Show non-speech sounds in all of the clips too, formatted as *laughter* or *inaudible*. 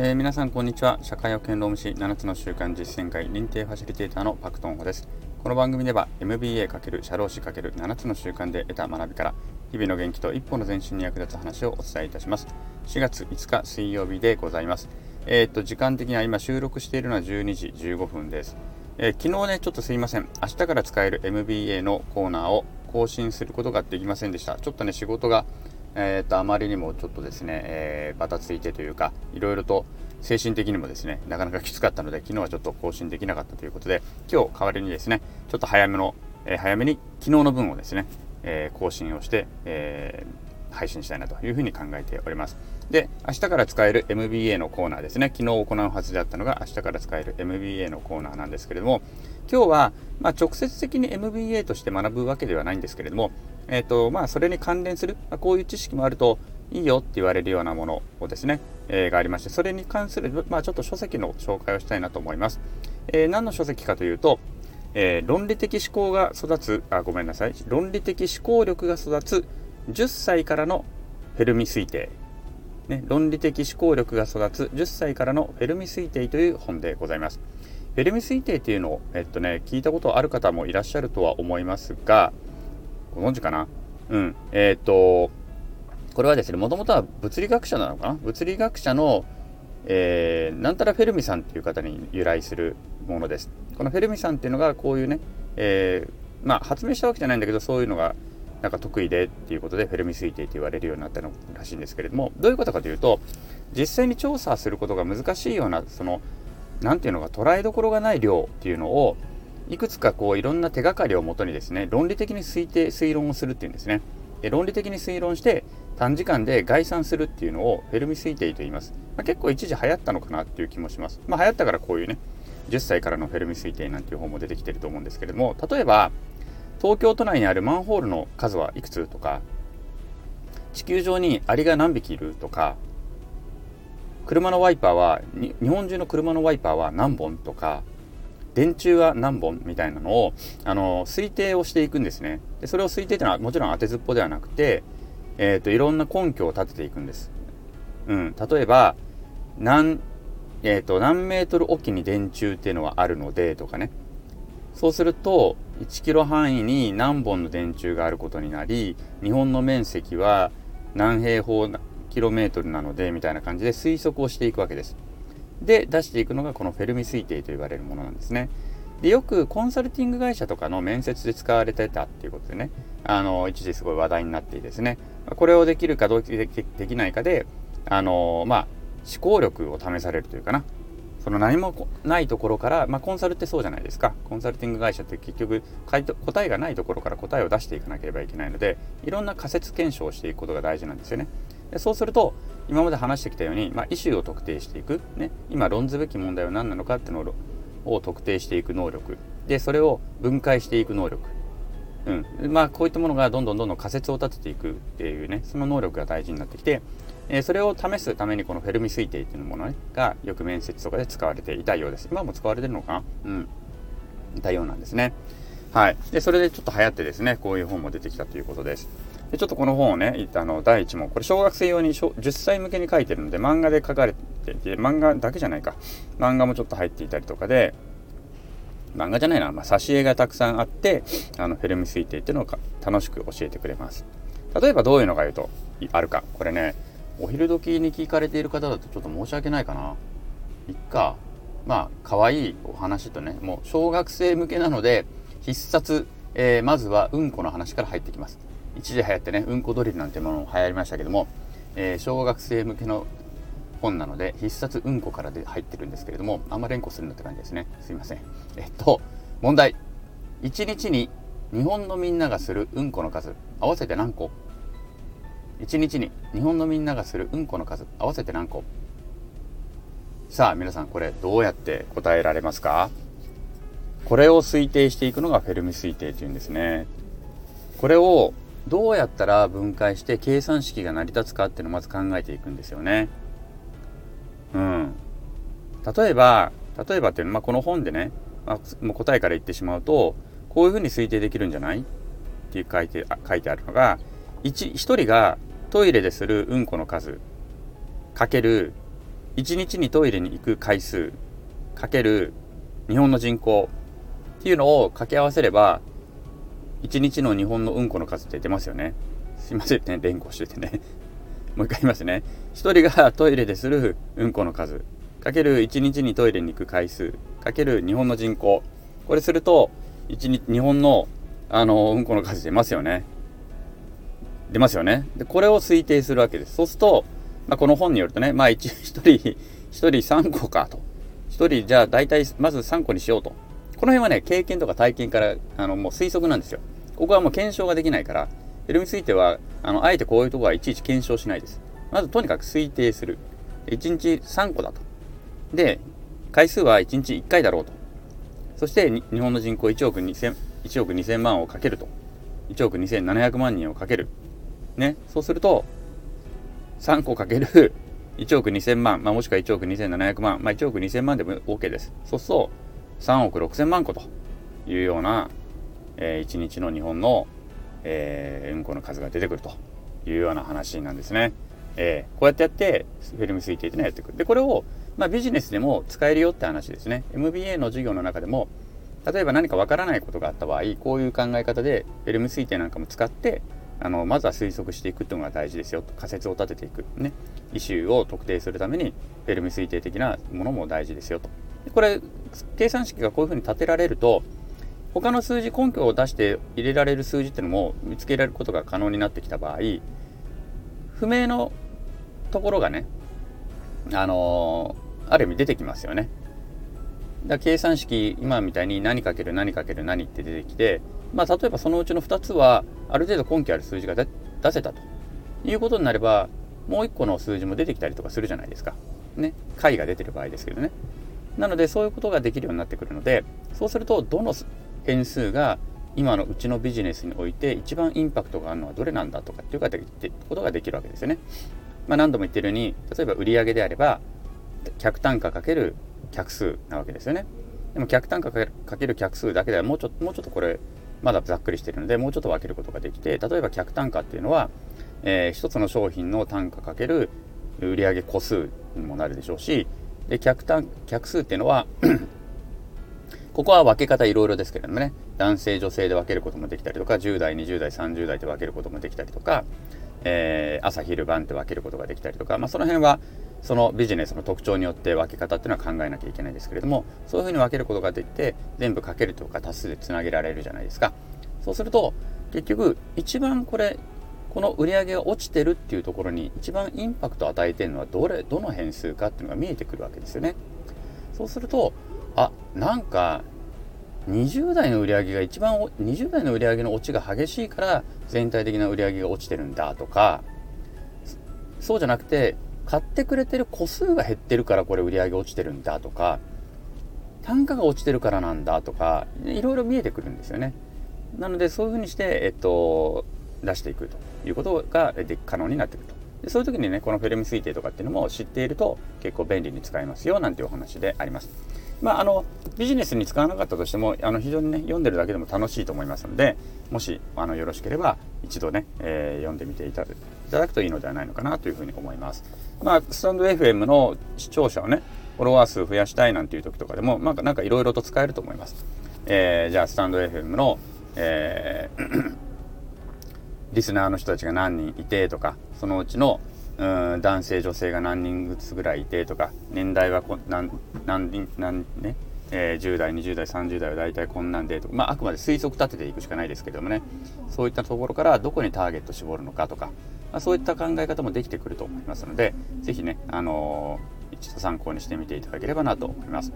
えー、皆さんこんにちは。社会保険労務士7つの習慣実践会認定ファシリテーターのパクトンホです。この番組では MBA× 社労士 ×7 つの習慣で得た学びから日々の元気と一歩の前進に役立つ話をお伝えいたします。4月5日水曜日でございます。えー、っと時間的には今収録しているのは12時15分です、えー、昨日ねちょっとすいません。明日から使える MBA のコーナーを更新することができませんでした。ちょっとね仕事がえーと、あまりにもちょっとですね、えー、バタついてというか、いろいろと精神的にもですね、なかなかきつかったので、昨日はちょっと更新できなかったということで、今日代わりにですね、ちょっと早めの、えー、早めに昨日の分をですね、えー、更新をして、えー、配信したいなというふうに考えております。で、明日から使える MBA のコーナーですね、昨日行うはずであったのが明日から使える MBA のコーナーなんですけれども、今日は、まあ、直接的に MBA として学ぶわけではないんですけれども、えっ、ー、と、まあ、それに関連する、まあ、こういう知識もあるといいよって言われるようなものをですね、えー、がありまして、それに関する、まあ、ちょっと書籍の紹介をしたいなと思います。えー、何の書籍かというと、え論理的思考が育つ、あ、ごめんなさい。論理的思考力が育つ10歳からのフェルミ推定。ね、論理的思考力が育つ10歳からのフェルミ推定という本でございます。フェルミ推定っていうのを、えっとね、聞いたことある方もいらっしゃるとは思いますが、ご存知かな？うん。えっ、と、これはですね、もともとは物理学者なのかな？物理学者の、えー、なんたらフェルミさんっていう方に由来するものです。このフェルミさんっていうのがこういうね、えー、まあ発明したわけじゃないんだけど、そういうのがなんか得意でっていうことでフェルミ推定と言われるようになったのらしいんですけれども、どういうことかというと、実際に調査することが難しいような、その、なんていうのか捉えどころがない量っていうのを、いくつかこういろんな手がかりをもとにですね論理的に推定推論をするっていうんですね。で論理的に推論して短時間で概算するっていうのをフェルミ推定と言います、まあ、結構一時流行ったのかなっていう気もします。まあ流行ったからこういうね10歳からのフェルミ推定なんていう本も出てきてると思うんですけれども例えば東京都内にあるマンホールの数はいくつとか地球上にアリが何匹いるとか車のワイパーは日本中の車のワイパーは何本とか電柱は何本みたいなのをあの推定をしていくんですね。でそれを推定というのはもちろん当てずっぽではなくて、えーと、いろんな根拠を立てていくんです、うん、例えば何,、えーと、何メートルおきに電柱っていうのはあるのでとかね。そうすると1キロ範囲に何本の電柱があることになり日本の面積は何平方キロメートルなのでみたいな感じで推測をしていくわけです。で出していくのがこのフェルミ推定と言われるものなんですね。でよくコンサルティング会社とかの面接で使われてたっていうことでね。あの一時すごい話題になっていですね。これをできるかどうかできないかであのまあ思考力を試されるというかな。その何もないところから、まあ、コンサルってそうじゃないですか。コンサルティング会社って結局答えがないところから答えを出していかなければいけないのでいろんな仮説検証をしていくことが大事なんですよね。でそうすると今まで話してきたように、まあ、イシューを特定していく、ね、今論ずべき問題は何なのかっていうのを特定していく能力。でそれを分解していく能力、うん。まあ、こういったものがどんどんどんどん仮説を立てていくっていうねその能力が大事になってきて、えー、それを試すためにこのフェルミ推定っていうもの、ね、がよく面接とかで使われていたようです。今も使われてるのか？なうん。いたようなんですね。はい。でそれでちょっと流行ってですねこういう本も出てきたということです。でちょっとこの本をね、あの第1問、これ小学生用に10歳向けに書いてるので、漫画で書かれていて、漫画だけじゃないか、漫画もちょっと入っていたりとかで、漫画じゃないな、まあ、挿絵がたくさんあって、あのフィルム推定っていうのを楽しく教えてくれます。例えばどういうのが言うとあるか。これね、お昼時に聞かれている方だとちょっと申し訳ないかな。いっか。まあ、可愛いお話とね、もう小学生向けなので、必殺、えー、まずはうんこの話から入ってきます。一時流行ってね、うんこドリルなんてものも流行りましたけども、えー、小学生向けの本なので、必殺うんこからで入ってるんですけれども、あんま連呼するんだって感じですね。すいません。えっと、問題。1日に日本のみんながするうんこの数、合わせて何個 ?1 日に日本のみんながするうんこの数、合わせて何個？さあ、皆さんこれどうやって答えられますか？これを推定していくのがフェルミ推定っていうんですね。これをどうやったら分解して計算式が成り立つかっていうのをまず考えていくんですよね。うん。例えば、例えばっていうのは、まあ、この本でね、まあ、もう答えから言ってしまうと、こういうふうに推定できるんじゃない？っていう書いてあ書いてあるのが、1, 1人がトイレでするうんこの数かける1日にトイレに行く回数かける日本の人口っていうのを掛け合わせれば1日の日本のうんこの数って出ますよね。すいませんね、連呼しててね。*laughs* もう一回言いますね。1人がトイレでするうんこの数かける1日にトイレに行く回数かける日本の人口これすると1日日本のあのうんこの数出ますよね。出ますよね。で、これを推定するわけです。そうすると、まあ、この本によるとね、まあ1、1人、1人3個かと。1人、じゃあ大体まず3個にしようと。この辺はね、経験とか体験から、あの、もう推測なんですよ。ここはもう検証ができないから、フェルミ推定は、あの、あえてこういうとこはいちいち検証しないです。まずとにかく推定する。1日3個だと。で、回数は1日1回だろうと。そして日本の人口1億2000、1億2000万をかけると。1億2700万人をかける。ね。そうすると、3個かける1億2000万、まあ、もしくは1億2700万、まあ、1億2000万でも OK です。そうすると、3億6000万個というような、えー、1日の日本の、えー、うんこの数が出てくるというような話なんですね。えー、こうやってやってフィルム推定っていうのをやっていく。で、これを、まあ、ビジネスでも使えるよって話ですね。MBA の授業の中でも、例えば何かわからないことがあった場合、こういう考え方でフィルム推定なんかも使って、あのまずは推測していくっていうのが大事ですよと仮説を立てていくねイシューを特定するためにフェルミ推定的なものも大事ですよとこれ計算式がこういうふうに立てられると他の数字根拠を出して入れられる数字っていうのも見つけられることが可能になってきた場合不明のところがねあのー、ある意味出てきますよねだ計算式今みたいに何かける何かける何って出てきてまあ例えばそのうちの2つはある程度根拠ある数字が出せたということになればもう1個の数字も出てきたりとかするじゃないですか。ね。解が出てる場合ですけどね。なのでそういうことができるようになってくるのでそうするとどの変数が今のうちのビジネスにおいて一番インパクトがあるのはどれなんだとかっていうことができるわけですよね。まあ、何度も言ってるように例えば売上であれば客単価かける客数なわけですよね。でも客単価かける客数だけではもうちょもうちょっとこれまだざっくりしてるのでもうちょっと分けることができて例えば客単価っていうのは、えー、1つの商品の単価かける売上個数にもなるでしょうしで客単客数っていうのは *clears throat* ここは分け方いろいろですけれどもね。男性女性で分けることもできたりとか10代20代30代で分けることもできたりとか、えー、朝昼晩って分けることができたりとか、まあ、その辺はそのビジネスの特徴によって分け方っていうのは考えなきゃいけないですけれどもそういうふうに分けることができて全部かけるとか足すでつなげられるじゃないですか。そうすると結局一番これこの売り上げが落ちてるっていうところに一番インパクトを与えてるのはどれどの変数かっていうのが見えてくるわけですよねそうするとあなんか20代の売り上げが一番20代の売り上げの落ちが激しいから全体的な売り上げが落ちてるんだとかそうじゃなくて買ってくれてる個数が減ってるからこれ売り上げ落ちてるんだとか単価が落ちてるからなんだとかいろいろ見えてくるんですよね。なのでそういうふうにして、えっと、出していくということがで可能になってくると。でそういう時にねこのフェルミ推定とかっていうのも知っていると結構便利に使えますよなんていうお話であります。まあ、あのビジネスに使わなかったとしてもあの非常にね読んでるだけでも楽しいと思いますのでもしあのよろしければ一度ね、えー、読んでみていただくといいのではないのかなというふうに思います。まあ、スタンド FM の視聴者をねフォロワー数増やしたいなんていう時とかでも、まあ、なんかいろいろと使えると思います。えー、じゃあスタンド FM の、えーリスナーの人たちが何人いてとかそのうちのうん男性女性が何人ずつぐらいいてとか年代はこ何何人何ねえー、10代20代30代は大体こんなんでとか、まあ、あくまで推測立てていくしかないですけどもね。そういったところからどこにターゲット絞るのかとか、まあ、そういった考え方もできてくると思いますので是非ね、あのー、一度参考にしてみていただければなと思います。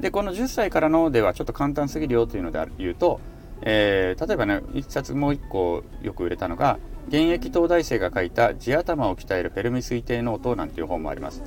でこの10歳からのではちょっと簡単すぎるよというので言うとえー、例えばね、一冊もう一個よく売れたのが、現役東大生が書いた地頭を鍛えるフェルミ推定ノートなんていう本もあります。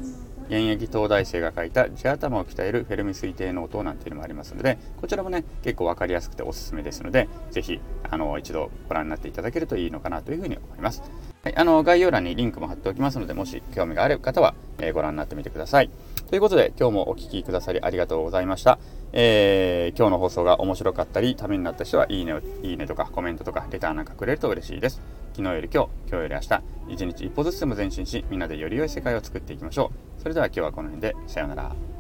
現役東大生が書いた地頭を鍛えるフェルミ推定ノートなんていうのもありますので、こちらもね、結構分かりやすくておすすめですので、ぜひ、あの、一度ご覧になっていただけるといいのかなというふうに思います。はい、あの、概要欄にリンクも貼っておきますので、もし興味がある方は、えー、ご覧になってみてください。ということで、今日もお聴きくださりありがとうございました。えー、今日の放送が面白かったり、ためになった人は、いいねいいねとかコメントとか、レターなんかくれると嬉しいです。昨日より今日、今日より明日、一日一歩ずつでも前進し、みんなでより良い世界を作っていきましょう。それでは今日はこの辺で、さようなら。